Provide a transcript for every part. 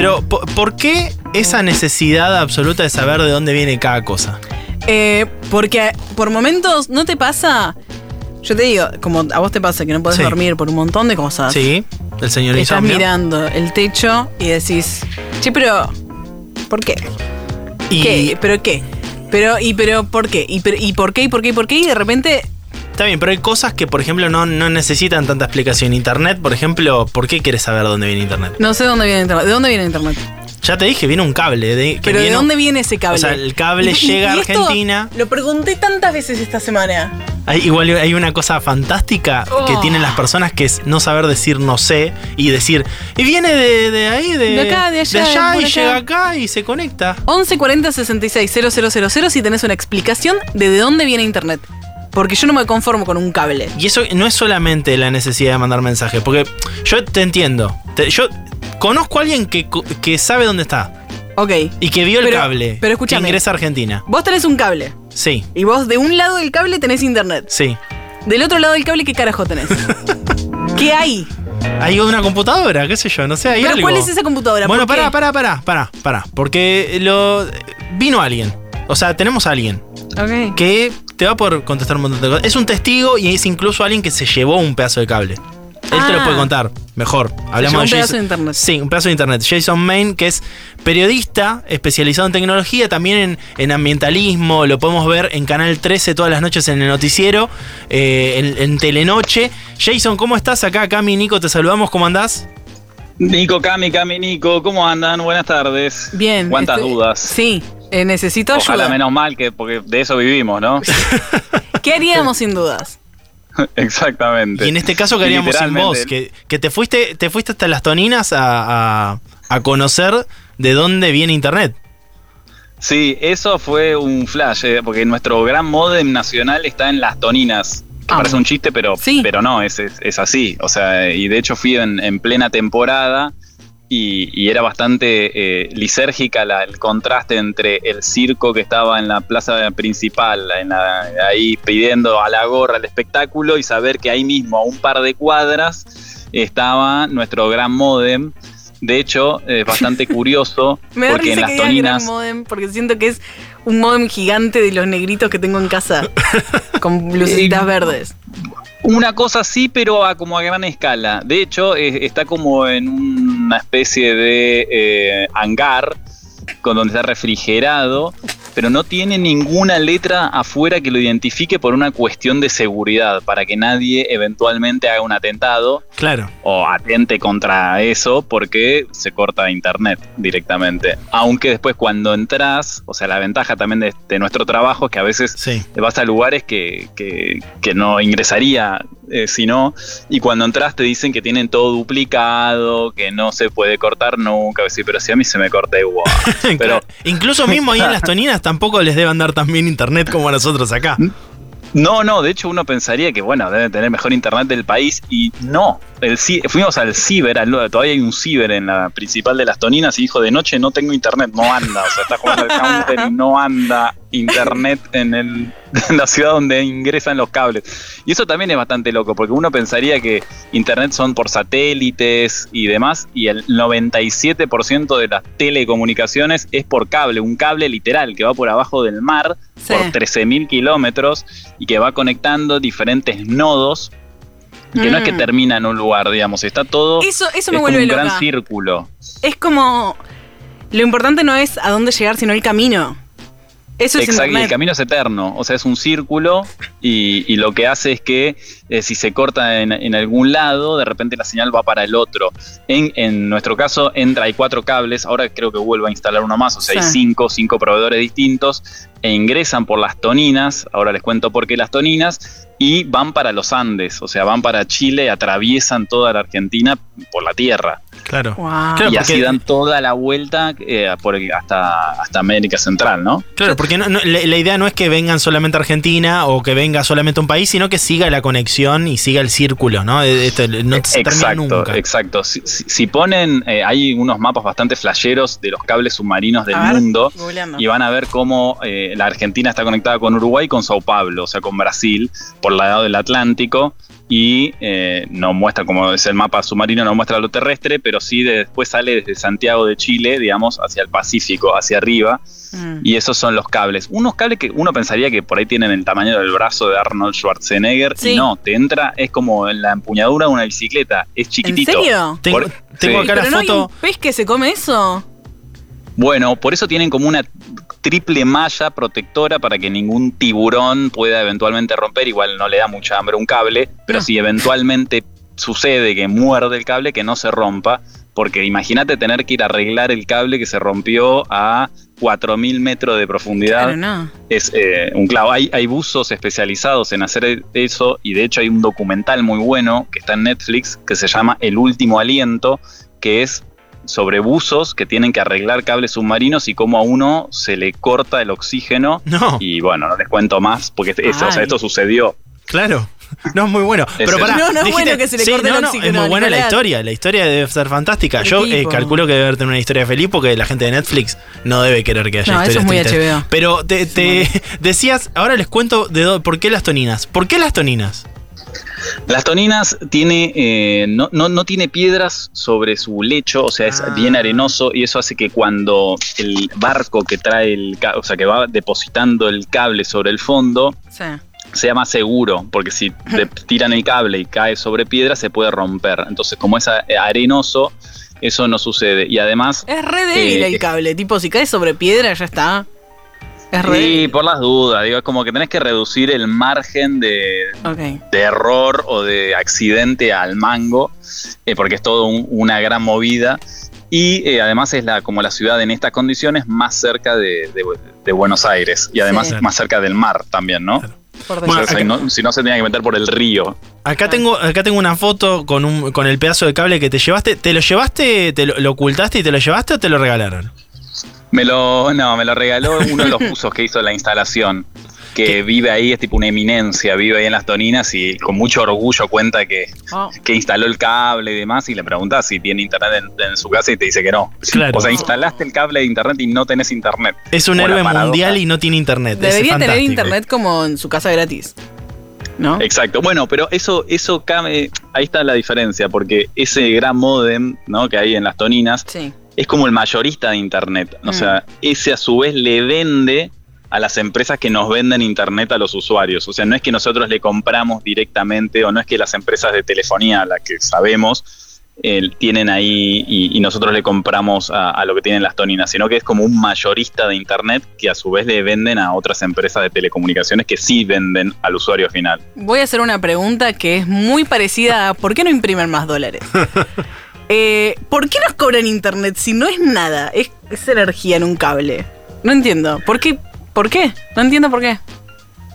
Pero, ¿po- ¿por qué esa necesidad absoluta de saber de dónde viene cada cosa? Eh, porque por momentos, ¿no te pasa? Yo te digo, como a vos te pasa que no podés Sí. dormir por un montón de cosas. Sí, el señor Estás Insomnio. mirando el techo y decís, che, pero, ¿por qué? Y ¿Qué? ¿Pero qué? Pero, y pero, ¿por qué? ¿Y, pero- y por qué? ¿Y por qué? ¿Y por qué? Y de repente, está bien, pero hay cosas que, por ejemplo, no, no necesitan tanta explicación. Internet, por ejemplo, ¿por qué quieres saber dónde viene Internet? no sé dónde viene Internet. ¿De dónde viene Internet? Ya te dije, viene un cable. De, que Pero ¿de dónde viene ese cable? O sea, el cable Y- y- llega a y Argentina. Lo pregunté tantas veces esta semana. Hay, igual hay una cosa fantástica que Oh. tienen las personas que es no saber decir no sé y decir, y viene de, de ahí, de, De acá, de allá, por y acá". llega acá y se conecta. 11 40 66 000 si tenés una explicación de de dónde viene Internet. Porque yo no me conformo con un cable. Y eso no es solamente la necesidad de mandar mensajes, porque yo te entiendo. Te- yo conozco a alguien que, que sabe dónde está Ok. y que vio el cable pero que escúchame. ingresa a Argentina. Vos tenés un cable. Sí, Y vos de un lado del cable tenés internet. sí. Del otro lado del cable, ¿qué carajo tenés? ¿Qué hay? Hay una computadora, qué sé yo, no sé, hay ¿Pero algo. cuál es esa computadora? Bueno, pará, pará, pará, pará, pará. Porque lo vino alguien. O sea, tenemos a alguien Ok. que te va a poder contestar un montón de cosas. Es un testigo y es incluso alguien que se llevó un pedazo de cable. Él te lo Ah. puede contar mejor. Hablamos llevó un de pedazo Jason- de internet. Sí, un pedazo de internet. Jason Main, que es periodista especializado en tecnología, también en, en ambientalismo. Lo podemos ver en Canal 13 todas las noches en el noticiero, eh, en, en Telenoche. Jason, ¿cómo estás? Acá, Cami, Nico, te saludamos. ¿Cómo andás? Nico, Cami, Cami, Nico, ¿cómo andan? Buenas tardes. Bien. ¿Cuántas este, dudas? Sí. Eh, necesito Ojalá ayuda. menos mal, que porque de eso vivimos, ¿no? ¿Qué haríamos sin dudas? Exactamente. Y en este caso, ¿qué haríamos sin vos? Que, que te fuiste te fuiste hasta las toninas a, a- a conocer de dónde viene Internet. Sí, eso fue un flash, eh, porque nuestro gran modem nacional está en las toninas. Que Ah. parece un chiste, pero, Sí. pero no, es, es, es así. O sea, y de hecho fui en, en plena temporada y, y era bastante eh, lisérgica la- el contraste entre el circo que estaba en la plaza principal, en la- ahí pidiendo a la gorra el espectáculo, y saber que ahí mismo, a un par de cuadras, estaba nuestro gran modem. De hecho, es bastante curioso Me da porque en risa las que gran toninas. modem, porque siento que es un modem gigante de los negritos que tengo en casa. con lucecitas verdes. Una cosa sí, pero a como a gran escala. De hecho, está como en una especie de eh, hangar con donde está refrigerado, pero no tiene ninguna letra afuera que lo identifique por una cuestión de seguridad, para que nadie eventualmente haga un atentado Claro. o atente contra eso porque se corta internet directamente. Aunque después cuando entras, o sea, la ventaja también de, de nuestro trabajo es que a veces Sí. te vas a lugares que, que- que no ingresaría eh, si no, y cuando entras te dicen que tienen todo duplicado, que no se puede cortar nunca, sí, pero si a mí se me corta igual. Pero. Incluso mismo ahí en las toninas tampoco les debe andar tan bien internet como a nosotros acá. no, no, de hecho uno pensaría que bueno, debe tener mejor internet del país y no. El, fuimos al ciber, al- todavía hay un ciber en la principal de las Toninas y dijo de noche no tengo internet, no anda, o sea, está jugando al counter y no anda internet en, el, la ciudad donde ingresan los cables. Y eso también es bastante loco, porque uno pensaría que internet son por satélites y demás, y el 97% de las telecomunicaciones es por cable, un cable literal que va por abajo del mar Sí. por 13.000 kilómetros y que va conectando diferentes nodos. Que no es que Mm. termina en un lugar, digamos, está todo Eso, eso es como un loca. gran círculo. Es como. Lo importante no es a dónde llegar, sino el camino. Eso es Exacto, y el camino es eterno, o sea, es un círculo y, y lo que hace es que eh, si se corta en, en algún lado, de repente la señal va para el otro. En, en nuestro caso, entra, hay cuatro cables, ahora creo que vuelvo a instalar uno más, o sea, hay cinco, cinco proveedores distintos e ingresan por las toninas, ahora les cuento por qué las toninas, y van para los Andes, o sea, van para Chile, atraviesan toda la Argentina por la tierra. Claro. Wow. Claro, y porque- así dan toda la vuelta eh, por el- hasta, hasta América Central, ¿no? Claro, porque no- no- la, la idea no es que vengan solamente a Argentina o que venga solamente a un país, sino que siga la conexión y siga el círculo, ¿no? Eh, Esto no se termina Exacto, nunca. exacto. Si, si- si ponen, eh, hay unos mapas bastante flasheros de los cables submarinos del ver, mundo googleando. y van a ver cómo eh, la Argentina está conectada con Uruguay y con Sao Paulo, o sea, con Brasil, por el lado del Atlántico. Y eh, no muestra, como es el mapa submarino, no muestra lo terrestre, pero sí de- después sale desde Santiago de Chile, digamos, hacia el Pacífico, hacia arriba, Mm. y esos son los cables. Unos cables que uno pensaría que por ahí tienen el tamaño del brazo de Arnold Schwarzenegger, Sí. y no, te entra, es como en la empuñadura de una bicicleta, es ¿En chiquitito. serio? Tengo, Por- tengo sí. acá la ¿Pero no foto. un pez que se come eso? Bueno, por eso tienen como una triple malla protectora para que ningún tiburón pueda eventualmente romper. Igual no le da mucha hambre un cable, pero No. si eventualmente sucede que muerde el cable, que no se rompa. Porque imagínate tener que ir a arreglar el cable que se rompió a 4.000 metros de profundidad. Claro, no. Es eh, un clavo. Hay, hay buzos especializados en hacer eso y de hecho hay un documental muy bueno que está en Netflix que se llama El último aliento, que es sobre buzos que tienen que arreglar cables submarinos y cómo a uno se le corta el oxígeno. No, Y bueno, no les cuento más porque es- o sea, esto sucedió. claro. No es muy bueno. Pero pará, No, no es dijiste- bueno que se le sí, corte el no, no, oxígeno, Es muy buena la historia. La historia debe ser fantástica. Yo eh, calculo que debe tener una historia feliz porque la gente de Netflix no debe querer que haya No, eso historias es muy tristes. HBO. Pero te, te decías, ahora les cuento de dó- por qué las toninas. ¿Por qué las toninas? Las toninas tiene, eh, no, no, no tiene piedras sobre su lecho, o sea, es Ah. bien arenoso y eso hace que cuando el barco que trae el, o sea, que va depositando el cable sobre el fondo, Sí. sea más seguro, porque si te tiran el cable y cae sobre piedra se puede romper. Entonces, como es arenoso, eso no sucede. Y además, Es re débil Eh, el cable. Tipo, si cae sobre piedra, ya está. Es re sí, por las dudas, digo, es como que tenés que reducir el margen de, error o de accidente al mango, eh, porque es todo un- una gran movida. Y eh, además es la, como la ciudad en estas condiciones más cerca de, de- de Buenos Aires y además Sí. más cerca del mar también, ¿no? Por Bueno, si, no si no se tenía que meter por el río. Acá Ah. tengo, acá tengo una foto con, un, con el pedazo de cable que te llevaste. ¿Te lo llevaste, te lo, lo ocultaste y te lo llevaste o te lo regalaron? Me lo, no, me lo regaló uno de los buzos que hizo la instalación, que ¿Qué? vive ahí, es tipo una eminencia, vive ahí en las Toninas y con mucho orgullo cuenta que, Oh. que instaló el cable y demás y le preguntas si tiene internet en, en su casa y te dice que no. Claro. O sea, instalaste el cable de internet y no tenés internet. Es un héroe mundial y no tiene internet. Es Debería tener internet como en su casa gratis. ¿No? Exacto. Bueno, pero eso, eso cabe, ahí está la diferencia, porque ese gran modem ¿no? que hay en las Toninas Sí. Es como el mayorista de Internet. O Mm. sea, ese a su vez le vende a las empresas que nos venden Internet a los usuarios. O sea, no es que nosotros le compramos directamente o no es que las empresas de telefonía, las que sabemos, eh, tienen ahí y, y nosotros le compramos a, a lo que tienen las toninas, sino que es como un mayorista de Internet que a su vez le venden a otras empresas de telecomunicaciones que sí venden al usuario final. Voy a hacer una pregunta que es muy parecida a ¿por qué no imprimen más dólares? Eh, ¿Por qué nos cobran internet si no es nada? Es, es energía en un cable. No entiendo. ¿Por qué? ¿Por qué? No entiendo por qué.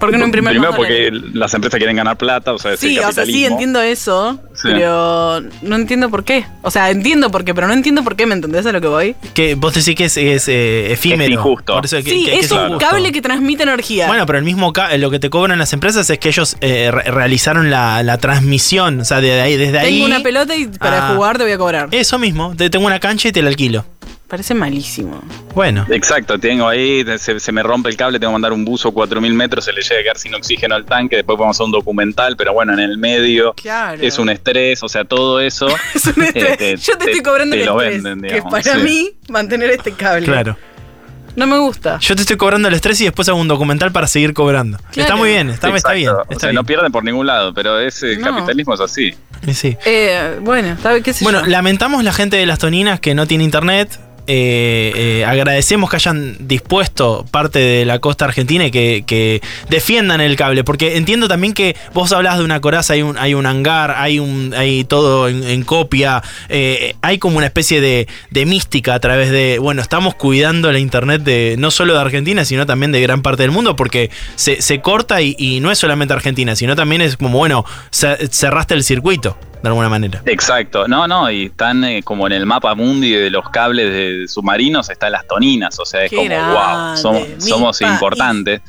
¿Por qué no imprimen Primero más porque dólares? las empresas quieren ganar plata, o sea, es Sí, el o sea, sí entiendo eso, Sí. pero no entiendo por qué. O sea, entiendo por qué, pero no entiendo por qué, ¿me entendés a lo que voy? Que vos decís que es, es, eh, efímero. Es injusto. Por eso que- sí, que- que es un injusto. cable que transmite energía. Bueno, pero el mismo ca- lo que te cobran las empresas es que ellos eh, re- realizaron la, la transmisión. O sea, de ahí, desde ahí. Tengo una pelota y para Ah. jugar te voy a cobrar. Eso mismo. Te, tengo una cancha y te la alquilo. Parece malísimo. Bueno. Exacto, tengo ahí, se, se me rompe el cable, tengo que mandar un buzo 4000 metros, se le llega a quedar sin oxígeno al tanque, después podemos hacer un documental, pero bueno, en el medio Claro. es un estrés, o sea, todo eso. Es un estrés. eh, te- Yo te, te- estoy cobrando te el lo estrés. venden, que digamos, para sí. mí, mantener este cable. Claro. No me gusta. Yo te estoy cobrando el estrés y después hago un documental para seguir cobrando. Claro. Está muy bien, está, está bien. o Está sea, bien. no pierden por ningún lado, pero ese No. capitalismo es así. Sí. Eh, bueno, qué sé Bueno, yo. lamentamos la gente de las Toninas que no tiene internet. Eh, eh, agradecemos que hayan dispuesto parte de la costa argentina y que, defiendan el cable. Porque entiendo también que vos hablás de una coraza, hay un, hay un hangar, hay un hay todo en, copia. eh, hay como una especie de, de mística a través de. Bueno, estamos cuidando la internet de no solo de Argentina, sino también de gran parte del mundo. Porque se, se corta y, no es solamente Argentina, sino también es como, bueno, ce- cerraste el circuito, de alguna manera. Exacto, no, no, y están eh, como en el mapa mundi de los cables de submarinos, están las toninas, o sea, es Qué como, wow, somos, importantes.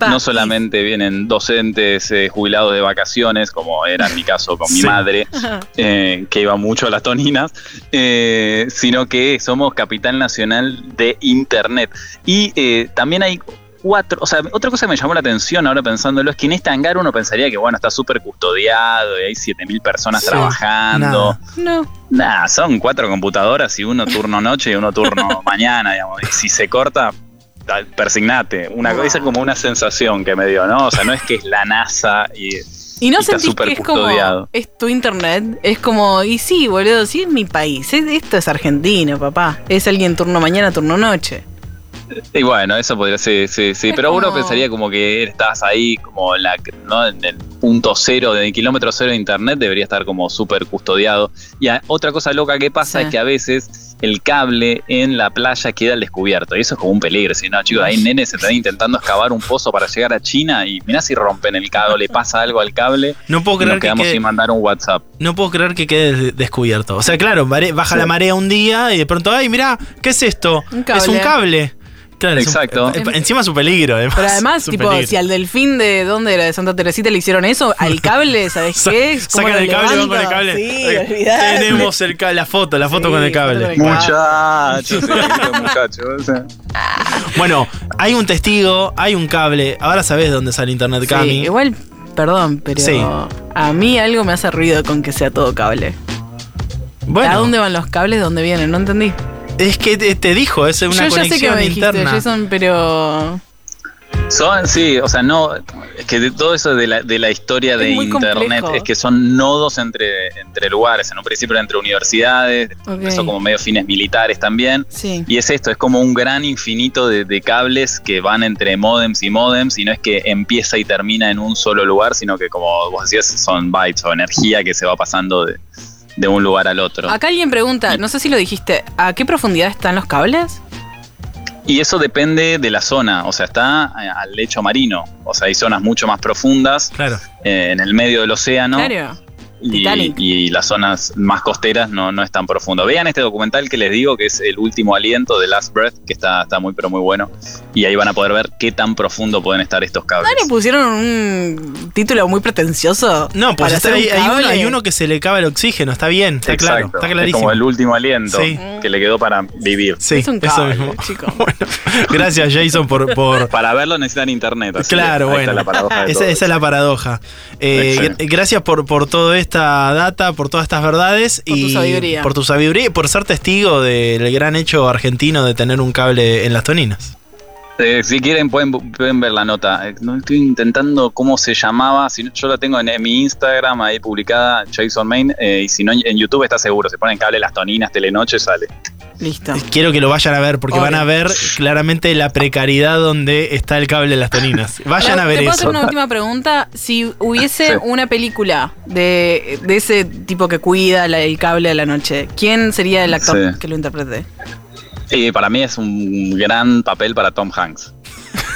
No solamente vienen docentes eh, jubilados de vacaciones, como era en mi caso con mi madre, eh, que iba mucho a las toninas, eh, sino que somos capital nacional de Internet. Y eh, también hay cuatro. O sea, otra cosa que me llamó la atención ahora pensándolo es que en este hangar uno pensaría que, bueno, está súper custodiado y hay 7000 personas Sí, trabajando. No. Nah, son cuatro computadoras y uno turno noche y uno turno mañana, digamos. Y si se corta, persignate. Una cosa es como una sensación que me dio, ¿no? O sea, no es que es la NASA y. Y no y sentís que es como, custodiado. es tu internet, es como, y sí, boludo, sí es mi país, es- esto es Argentina, papá. Es alguien turno mañana, turno noche. Y bueno, eso podría ser, sí, sí. Es Pero uno pensaría como que estás ahí, como en, la, ¿no? en el punto cero, de kilómetro cero de internet, debería estar como súper custodiado. Y a- otra cosa loca que pasa Sí. es que a veces el cable en la playa queda al descubierto. Y eso es como un peligro. Si no, chicos, hay nenes se están intentando excavar un pozo para llegar a China y mirá si rompen el cable, le pasa algo al cable. No puedo y creer nos que quedamos quede- sin mandar un WhatsApp. No puedo creer que quede des- descubierto. O sea, claro, baja Sí. la marea un día y de pronto, ay, mirá, ¿qué es esto? Un cable. Es un cable. Claro, es un- Exacto. eh, encima es un peligro, además. Pero además, tipo, peligro. si al delfín de dónde era de Santa Teresita le hicieron eso, al cable, ¿sabes Sa- qué? ¿Cómo Sacan lo el cable, van con el cable. Sí, Eh, olvidate. Tenemos el la foto, la foto Sí, con el cable. Muchachos, sí, lindo muchacho, o sea. Bueno, hay un testigo, hay un cable. Ahora sabes dónde sale internet, Sí, Cami. igual, perdón, pero Sí. a mí algo me hace ruido con que sea todo cable. Bueno, ¿A dónde van los cables? ¿De dónde vienen? No entendí. Es que te, te dijo, es una Yo ya sé que me dijiste, interna. Jason, pero. Son, sí, o sea, no, es que de todo eso de la, de la historia Es de internet complejo. es que son nodos entre, entre lugares, en un principio era entre universidades, después Ok. empezó como medio fines militares también. Sí. Y es esto, es como un gran infinito de, de cables que van entre modems y modems, y no es que empieza y termina en un solo lugar, sino que como vos decías, son bytes o energía que se va pasando de, de un lugar al otro. Acá alguien pregunta, no sé si lo dijiste, ¿a qué profundidad están los cables? Y eso depende de la zona, o sea, está eh, al lecho marino, o sea, hay zonas mucho más profundas Claro. eh, en el medio del océano. Claro. Y, Titanic. y las zonas más costeras no, no es tan profundo. Vean este documental que les digo que es El último aliento de Last Breath, que está, está muy pero muy bueno. Y ahí van a poder ver qué tan profundo pueden estar estos cables. ¿No le pusieron un título muy pretencioso? No, pues está- un hay, hay uno, cable? hay uno que se le acaba el oxígeno, está bien, está claro, está Es clarísimo. como el último aliento Sí. que le quedó para vivir. Sí, Es un eso cable, mismo. chico. Bueno, gracias Jason por, por, Para verlo necesitan internet. así Claro, bueno. esa, todo esa es la paradoja. Eh, gracias por, por toda esta data, por todas estas verdades Por tu y sabiduría. por tu sabiduría y por ser testigo del gran hecho argentino de tener un cable en las toninas. Eh, si quieren pueden, pueden ver la nota. Eh, No estoy intentando cómo se llamaba. Si no, yo la tengo en, en mi Instagram ahí publicada, Jason Main. eh, y si no, en YouTube está seguro. Se ponen cable las toninas, telenoche, sale. Listo. Quiero que lo vayan a ver porque Obvio. van a ver claramente la precariedad donde está el cable en las toninas. Vayan a ver ¿Te puedo hacer eso. una última pregunta? Si hubiese Sí. una película de, de ese tipo que cuida la- el cable a la noche, ¿quién sería el actor Sí. que lo interprete? Y para mí es un gran papel para Tom Hanks.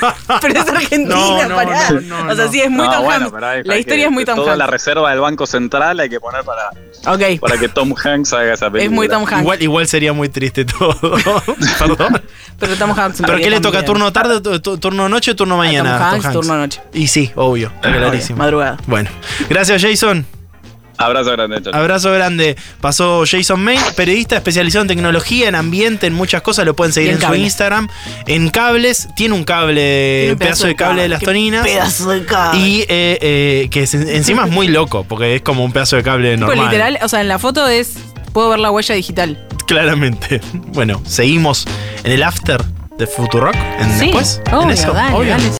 Pero es Argentina, No, no, pará. no, no, o sea, sí, es muy No, Tom bueno, Hanks. La historia que- es muy Tom Toda la Hanks. reserva del Banco Central hay que poner para, Ok. para que Tom Hanks haga esa película. Es muy Tom Hanks. Igual, igual sería muy triste todo. Perdón. Pero Tom Hanks. ¿Pero qué le toca? también. ¿Turno tarde, tu- tu- turno noche o turno A mañana? Tom Hanks, Tom turno noche. Y sí, Obvio, clarísimo. Madrugada. Bueno, gracias Jason. Abrazo grande. Abrazo grande. Pasó Jason Main, periodista especializado en tecnología, en ambiente, en muchas cosas. Lo pueden seguir en en, su. Instagram. En cables, tiene un cable, Tiene un pedazo de cable de las toninas. Pedazo de cable. Y eh, eh, que es- encima es muy loco, porque es como un pedazo de cable Tipo, normal. literal, o sea, en la foto es. Puedo ver la huella digital. Claramente. Bueno, seguimos en el after de Futurock. En Sí. después. en Obvio, eso, dale, obvio. dale.